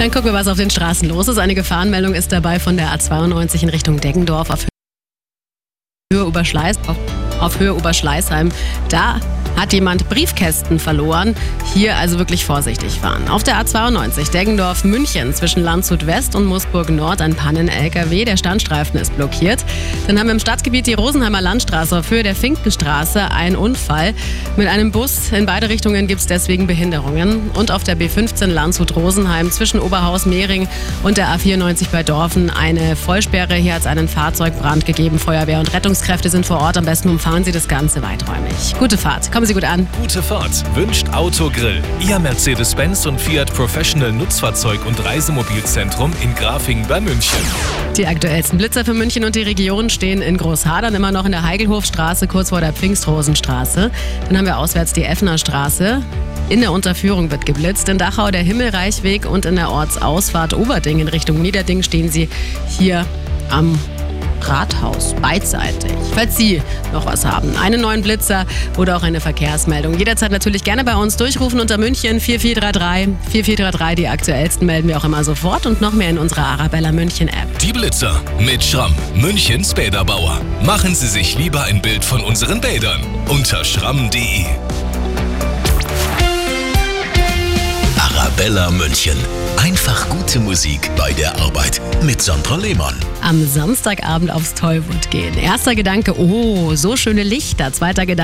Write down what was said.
Dann gucken wir, was auf den Straßen los ist. Eine Gefahrenmeldung ist dabei von der A92 in Richtung Deggendorf auf Höhe Oberschleiß, auf, Höhe Oberschleißheim. Da hat jemand Briefkästen verloren. Hier also wirklich vorsichtig fahren. Auf der A92 Deggendorf München zwischen Landshut West und Moosburg Nord ein Pannen-LKW. Der Standstreifen ist blockiert. Dann haben wir im Stadtgebiet die Rosenheimer Landstraße auf Höhe der Finkenstraße ein Unfall. Mit einem Bus in beide Richtungen gibt es deswegen Behinderungen. Und auf der B15 Landshut-Rosenheim zwischen Oberhaus-Mehring und der A94 bei Dorfen eine Vollsperre. Hier hat es einen Fahrzeugbrand gegeben. Feuerwehr und Rettungskräfte sind vor Ort. Am besten umfahren Sie das Ganze weiträumig. Gute Fahrt. Kommen Sie gut an. Gute Fahrt wünscht Autogrill. Ihr Mercedes-Benz und Fiat Professional Nutzfahrzeug- und Reisemobilzentrum in Grafingen bei München. Die aktuellsten Blitzer für München und die Region stehen in Großhadern, immer noch in der Heigelhofstraße, kurz vor der Pfingstrosenstraße. Dann haben wir auswärts die Effner Straße. In der Unterführung wird geblitzt. In Dachau der Himmelreichweg und in der Ortsausfahrt Oberding in Richtung Niederding stehen sie hier am Rathaus beidseitig. Falls Sie noch was haben, einen neuen Blitzer oder auch eine Verkehrsmeldung, jederzeit natürlich gerne bei uns durchrufen unter München 4433 4433. Die aktuellsten melden wir auch immer sofort und noch mehr in unserer Arabella München App. Die Blitzer mit Schramm, Münchens Bäderbauer. Machen Sie sich lieber ein Bild von unseren Bädern unter schramm.de. Arabella München. Einfach gute Musik bei der Arbeit mit Sandra Lehmann. Am Samstagabend aufs Tollwood gehen. Erster Gedanke, oh, so schöne Lichter. Zweiter Gedanke,